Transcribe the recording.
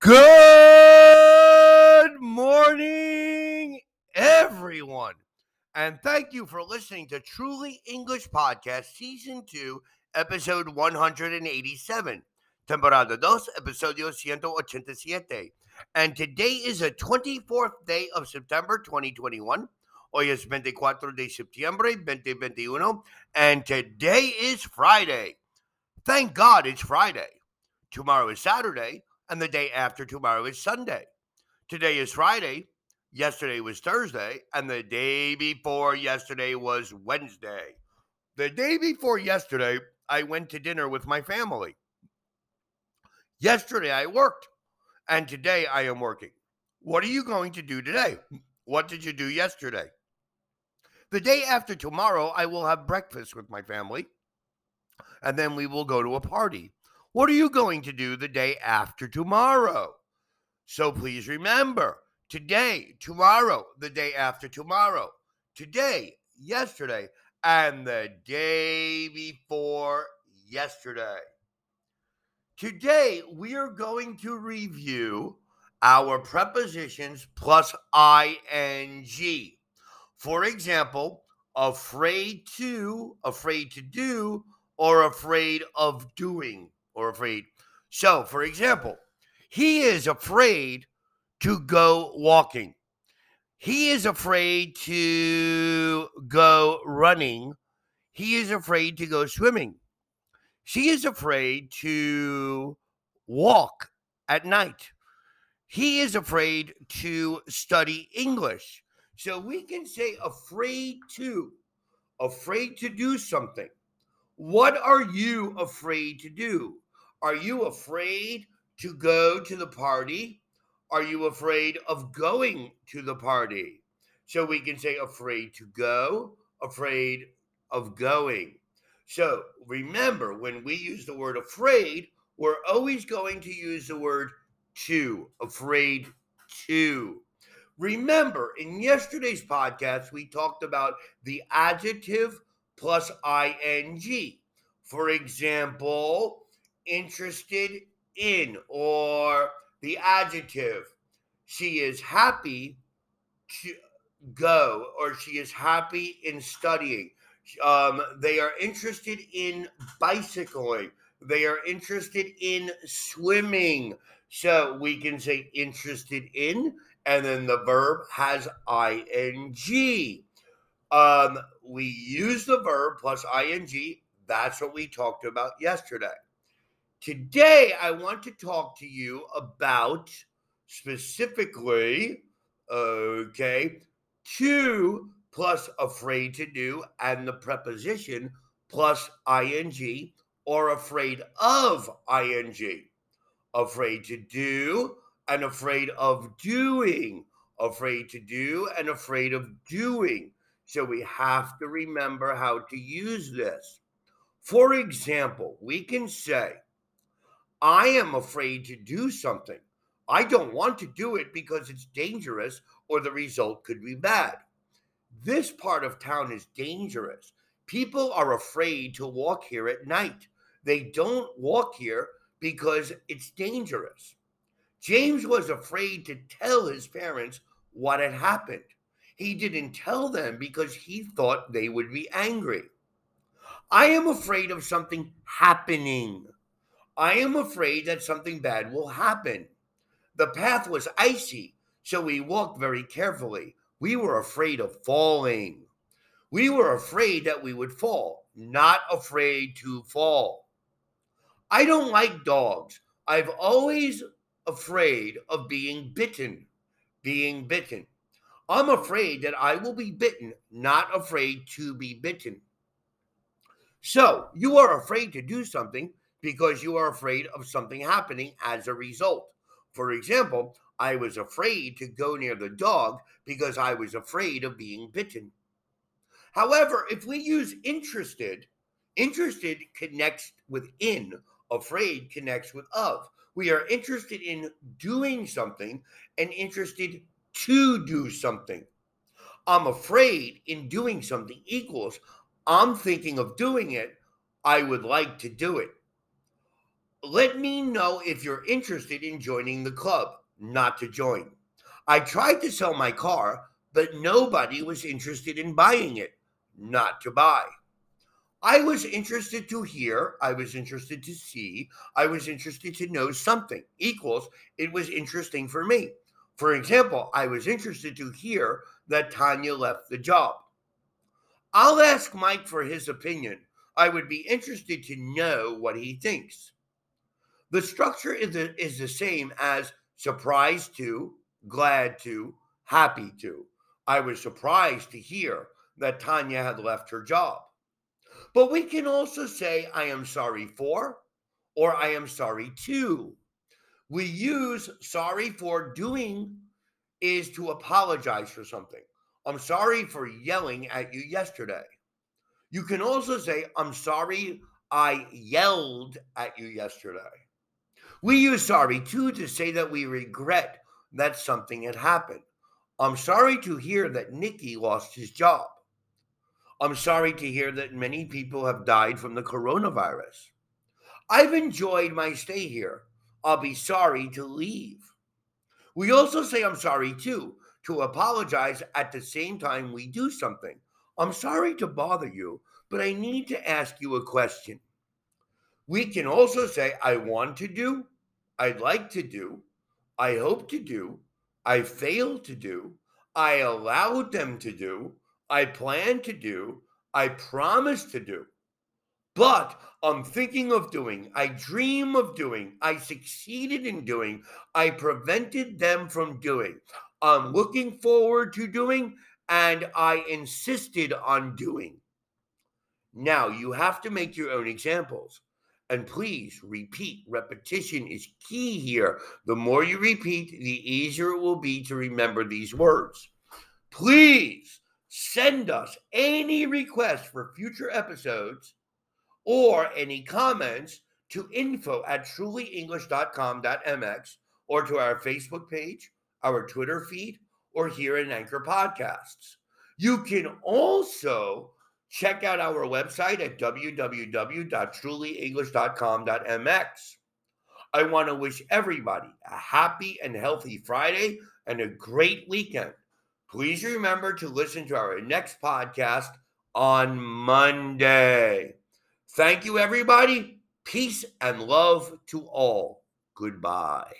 Good morning, everyone. And thank you for listening to Truly English Podcast, Season 2, Episode 187. Temporada 2, Episodio 187. And today is the 24th day of September 2021. Hoy es 24 de septiembre 2021. And today is Friday. Thank God it's Friday. Tomorrow is Saturday and the day after tomorrow is Sunday. Today is Friday, yesterday was Thursday, and the day before yesterday was Wednesday. The day before yesterday, I went to dinner with my family. Yesterday, I worked, and today I am working. What are you going to do today? What did you do yesterday? The day after tomorrow, I will have breakfast with my family, and then we will go to a party. What are you going to do the day after tomorrow? So please remember today, tomorrow, the day after tomorrow, today, yesterday, and the day before yesterday. Today, we are going to review our prepositions plus ing. For example, afraid to, afraid to do, or afraid of doing or afraid. So, for example, he is afraid to go walking. He is afraid to go running. He is afraid to go swimming. She is afraid to walk at night. He is afraid to study English. So we can say afraid to, afraid to do something. What are you afraid to do? Are you afraid to go to the party? Are you afraid of going to the party? So we can say afraid to go, afraid of going. So remember, when we use the word afraid, we're always going to use the word to, afraid to. Remember, in yesterday's podcast, we talked about the adjective plus ing. For example, interested in, or the adjective, she is happy to go, or she is happy in studying. Um, they are interested in bicycling. They are interested in swimming. So we can say interested in, and then the verb has ing. Um, we use the verb plus ing. That's what we talked about yesterday. Today, I want to talk to you about specifically, okay, to plus afraid to do and the preposition plus ing or afraid of ing. Afraid to do and afraid of doing. Afraid to do and afraid of doing. So we have to remember how to use this. For example, we can say, I am afraid to do something. I don't want to do it because it's dangerous or the result could be bad. This part of town is dangerous. People are afraid to walk here at night. They don't walk here because it's dangerous. James was afraid to tell his parents what had happened. He didn't tell them because he thought they would be angry. I am afraid of something happening. I am afraid that something bad will happen. The path was icy, so we walked very carefully. We were afraid of falling. We were afraid that we would fall, not afraid to fall. I don't like dogs. I've always afraid of being bitten. Being bitten. I'm afraid that I will be bitten, not afraid to be bitten. So you are afraid to do something because you are afraid of something happening as a result. For example, I was afraid to go near the dog because I was afraid of being bitten. However, if we use interested, interested connects with in, afraid connects with of. We are interested in doing something and interested to do something. I'm afraid in doing something equals I'm thinking of doing it. I would like to do it. let me know if you're interested in joining the club, not to join. I tried to sell my car, but nobody was interested in buying it, not to buy. I was interested to hear, I was interested to see, I was interested to know something equals it was interesting for me. For example, I was interested to hear that Tanya left the job. I'll ask Mike for his opinion. I would be interested to know what he thinks. The structure is the, is the same as surprised to, glad to, happy to. I was surprised to hear that Tanya had left her job. But we can also say, I am sorry for, or I am sorry to. We use sorry for doing is to apologize for something. I'm sorry for yelling at you yesterday. You can also say, I'm sorry I yelled at you yesterday. We use sorry too to say that we regret that something had happened. I'm sorry to hear that Nikki lost his job. I'm sorry to hear that many people have died from the coronavirus. I've enjoyed my stay here. I'll be sorry to leave. We also say I'm sorry too, to apologize at the same time we do something. I'm sorry to bother you, but I need to ask you a question. We can also say I want to do, I'd like to do, I hope to do, I fail to do, I allowed them to do, I plan to do, I promise to do, but I'm thinking of doing, I dream of doing, I succeeded in doing, I prevented them from doing, I'm looking forward to doing, and I insisted on doing. Now you have to make your own examples. And please repeat. Repetition is key here. The more you repeat, the easier it will be to remember these words. Please send us any requests for future episodes or any comments to info at trulyenglish.com.mx or to our Facebook page, our Twitter feed, or here in Anchor Podcasts. You can also check out our website at www.trulyenglish.com.mx. I want to wish everybody a happy and healthy Friday and a great weekend. Please remember to listen to our next podcast on Monday. Thank you, everybody. Peace and love to all. Goodbye.